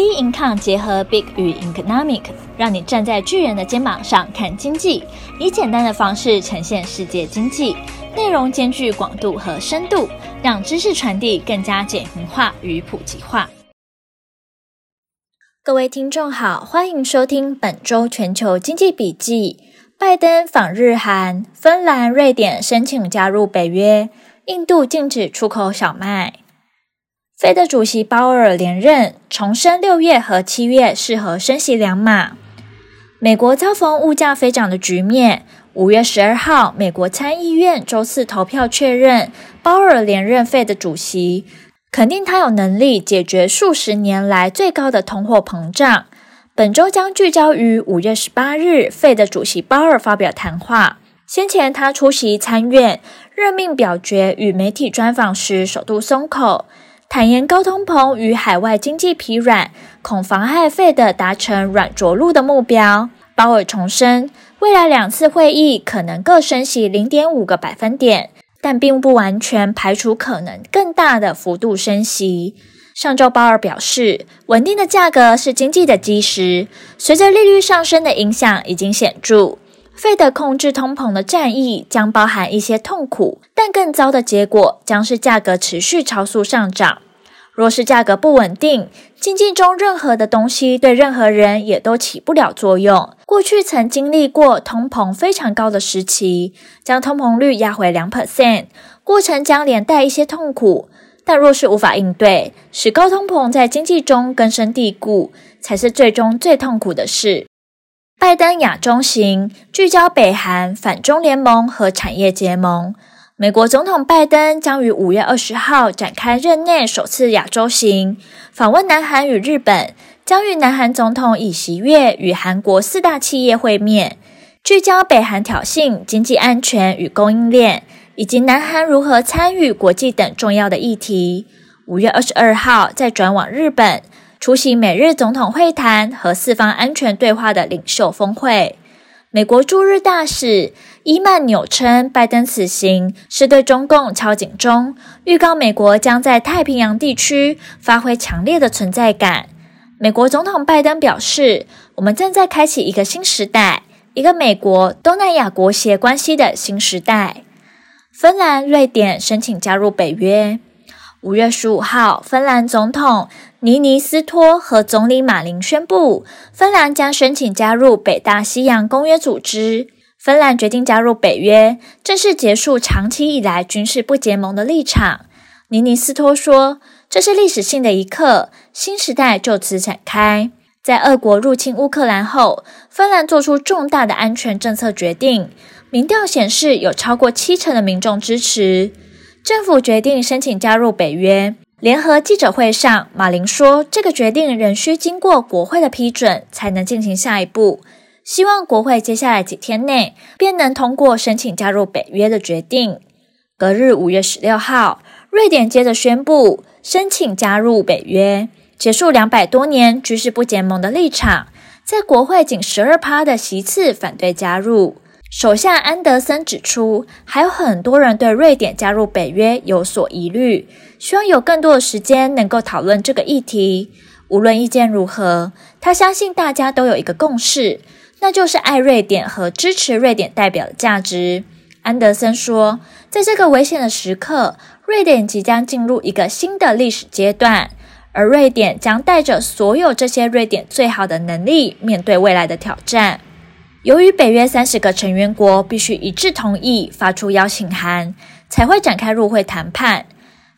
B Income 结合 Big 与 Economic，让你站在巨人的肩膀上看经济，以简单的方式呈现世界经济，内容兼具广度和深度，让知识传递更加简明化与普及化。各位听众好，欢迎收听本周全球经济笔记。拜登访日韩，芬兰、瑞典申请加入北约，印度禁止出口小麦。费的主席鲍尔连任，重申六月和七月适合升息两码。美国遭逢物价飞涨的局面，五月十二号，美国参议院周四投票确认鲍尔连任费的主席，肯定他有能力解决数十年来最高的通货膨胀。本周将聚焦于五月十八日，费的主席鲍尔发表谈话。先前他出席参院任命表决与媒体专访时，首度松口。坦言高通膨与海外经济疲软，恐妨害费的达成软着陆的目标。鲍尔重申，未来两次会议可能各升息零点五个百分点，但并不完全排除可能更大的幅度升息。上周，鲍尔表示，稳定的价格是经济的基石，随着利率上升的影响已经显著。费德控制通膨的战役将包含一些痛苦，但更糟的结果将是价格持续超速上涨。若是价格不稳定，经济中任何的东西对任何人也都起不了作用。过去曾经历过通膨非常高的时期，将通膨率压回两 percent，过程将连带一些痛苦。但若是无法应对，使高通膨在经济中根深蒂固，才是最终最痛苦的事。拜登亚中行聚焦北韩、反中联盟和产业结盟。美国总统拜登将于五月二十号展开任内首次亚洲行，访问南韩与日本，将与南韩总统尹锡悦与韩国四大企业会面，聚焦北韩挑衅、经济安全与供应链，以及南韩如何参与国际等重要的议题。五月二十二号再转往日本。出席美日总统会谈和四方安全对话的领袖峰会。美国驻日大使伊曼纽称，拜登此行是对中共敲警钟，预告美国将在太平洋地区发挥强烈的存在感。美国总统拜登表示：“我们正在开启一个新时代，一个美国东南亚国协关系的新时代。”芬兰、瑞典申请加入北约。五月十五号，芬兰总统尼尼斯托和总理马林宣布，芬兰将申请加入北大西洋公约组织。芬兰决定加入北约，正式结束长期以来军事不结盟的立场。尼尼斯托说：“这是历史性的一刻，新时代就此展开。”在俄国入侵乌克兰后，芬兰做出重大的安全政策决定。民调显示，有超过七成的民众支持。政府决定申请加入北约。联合记者会上，马林说：“这个决定仍需经过国会的批准，才能进行下一步。希望国会接下来几天内便能通过申请加入北约的决定。”隔日，五月十六号，瑞典接着宣布申请加入北约，结束两百多年军事不结盟的立场，在国会仅十二趴的席次反对加入。首相安德森指出，还有很多人对瑞典加入北约有所疑虑，希望有更多的时间能够讨论这个议题。无论意见如何，他相信大家都有一个共识，那就是爱瑞典和支持瑞典代表的价值。安德森说，在这个危险的时刻，瑞典即将进入一个新的历史阶段，而瑞典将带着所有这些瑞典最好的能力，面对未来的挑战。由于北约三十个成员国必须一致同意发出邀请函，才会展开入会谈判。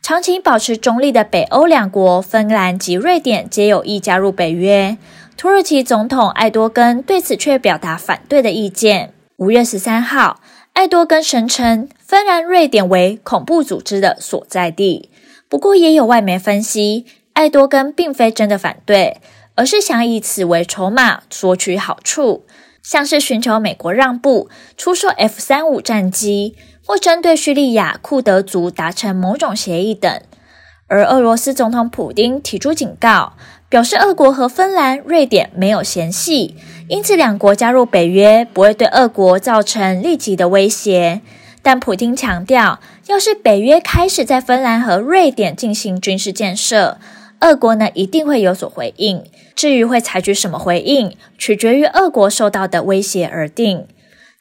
长期保持中立的北欧两国芬兰及瑞典皆有意加入北约。土耳其总统艾多根对此却表达反对的意见。五月十三号，艾多根声称芬兰、瑞典为恐怖组织的所在地。不过，也有外媒分析，艾多根并非真的反对，而是想以此为筹码索取好处。像是寻求美国让步、出售 F 三五战机，或针对叙利亚库德族达成某种协议等。而俄罗斯总统普丁提出警告，表示俄国和芬兰、瑞典没有嫌隙，因此两国加入北约不会对俄国造成立即的威胁。但普丁强调，要是北约开始在芬兰和瑞典进行军事建设，俄国呢一定会有所回应。至于会采取什么回应，取决于俄国受到的威胁而定。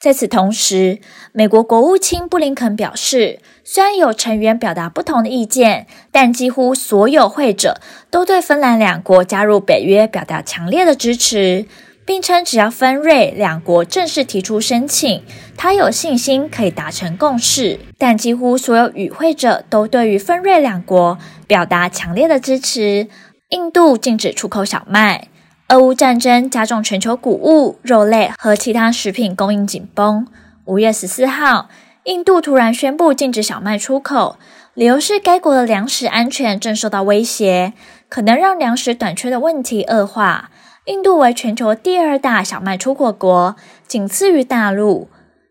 在此同时，美国国务卿布林肯表示，虽然有成员表达不同的意见，但几乎所有会者都对芬兰两国加入北约表达强烈的支持，并称只要芬瑞两国正式提出申请，他有信心可以达成共识。但几乎所有与会者都对于芬瑞两国表达强烈的支持。印度禁止出口小麦。俄乌战争加重全球谷物、肉类和其他食品供应紧绷。五月十四号，印度突然宣布禁止小麦出口，理由是该国的粮食安全正受到威胁，可能让粮食短缺的问题恶化。印度为全球第二大小麦出口国，仅次于大陆。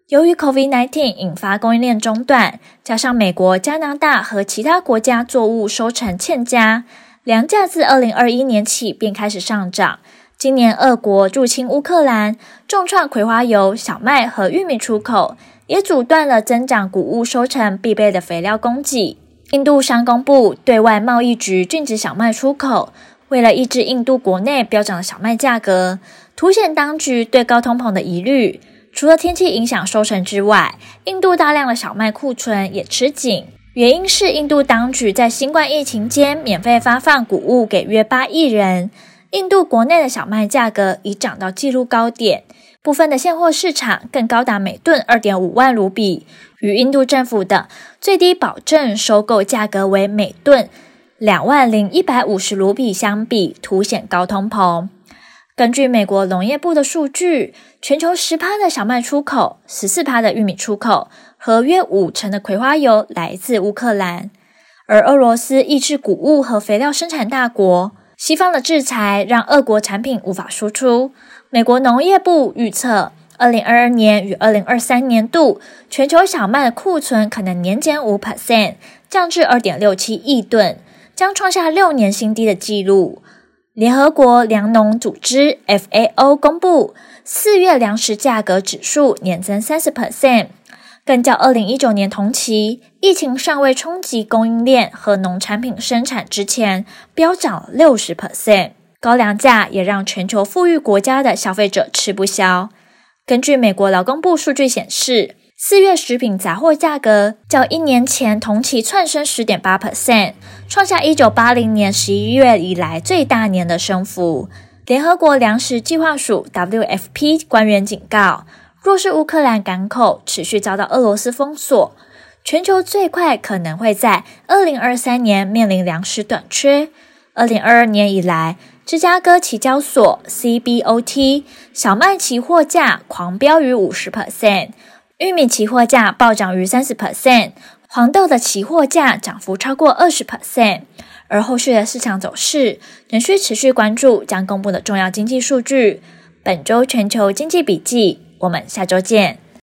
由于 COVID-19 引发供应链中断，加上美国、加拿大和其他国家作物收成欠佳。粮价自二零二一年起便开始上涨。今年俄国入侵乌克兰，重创葵花油、小麦和玉米出口，也阻断了增长谷物收成必备的肥料供给。印度商工部对外贸易局禁止小麦出口，为了抑制印度国内飙涨的小麦价格，凸显当局对高通膨的疑虑。除了天气影响收成之外，印度大量的小麦库存也吃紧。原因是印度当局在新冠疫情间免费发放谷物给约八亿人，印度国内的小麦价格已涨到纪录高点，部分的现货市场更高达每吨二点五万卢比，与印度政府的最低保证收购价格为每吨两万零一百五十卢比相比，凸显高通膨。根据美国农业部的数据，全球十趴的小麦出口，十四趴的玉米出口。和约五成的葵花油来自乌克兰，而俄罗斯亦是谷物和肥料生产大国。西方的制裁让俄国产品无法输出。美国农业部预测，二零二二年与二零二三年度全球小麦的库存可能年减五 percent，降至二点六七亿吨，将创下六年新低的纪录。联合国粮农组织 FAO 公布，四月粮食价格指数年增三十 percent。更较二零一九年同期，疫情尚未冲击供应链和农产品生产之前，飙涨六十 percent。高粮价也让全球富裕国家的消费者吃不消。根据美国劳工部数据显示，四月食品杂货价格较一年前同期窜升十点八 percent，创下一九八零年十一月以来最大年的升幅。联合国粮食计划署 WFP 官员警告。若是乌克兰港口持续遭到俄罗斯封锁，全球最快可能会在二零二三年面临粮食短缺。二零二二年以来，芝加哥期交所 CBOT 小麦期货价狂飙逾五十 percent，玉米期货价暴涨逾三十 percent，黄豆的期货价涨幅超过二十 percent。而后续的市场走势仍需持续关注将公布的重要经济数据。本周全球经济笔记。我们下周见。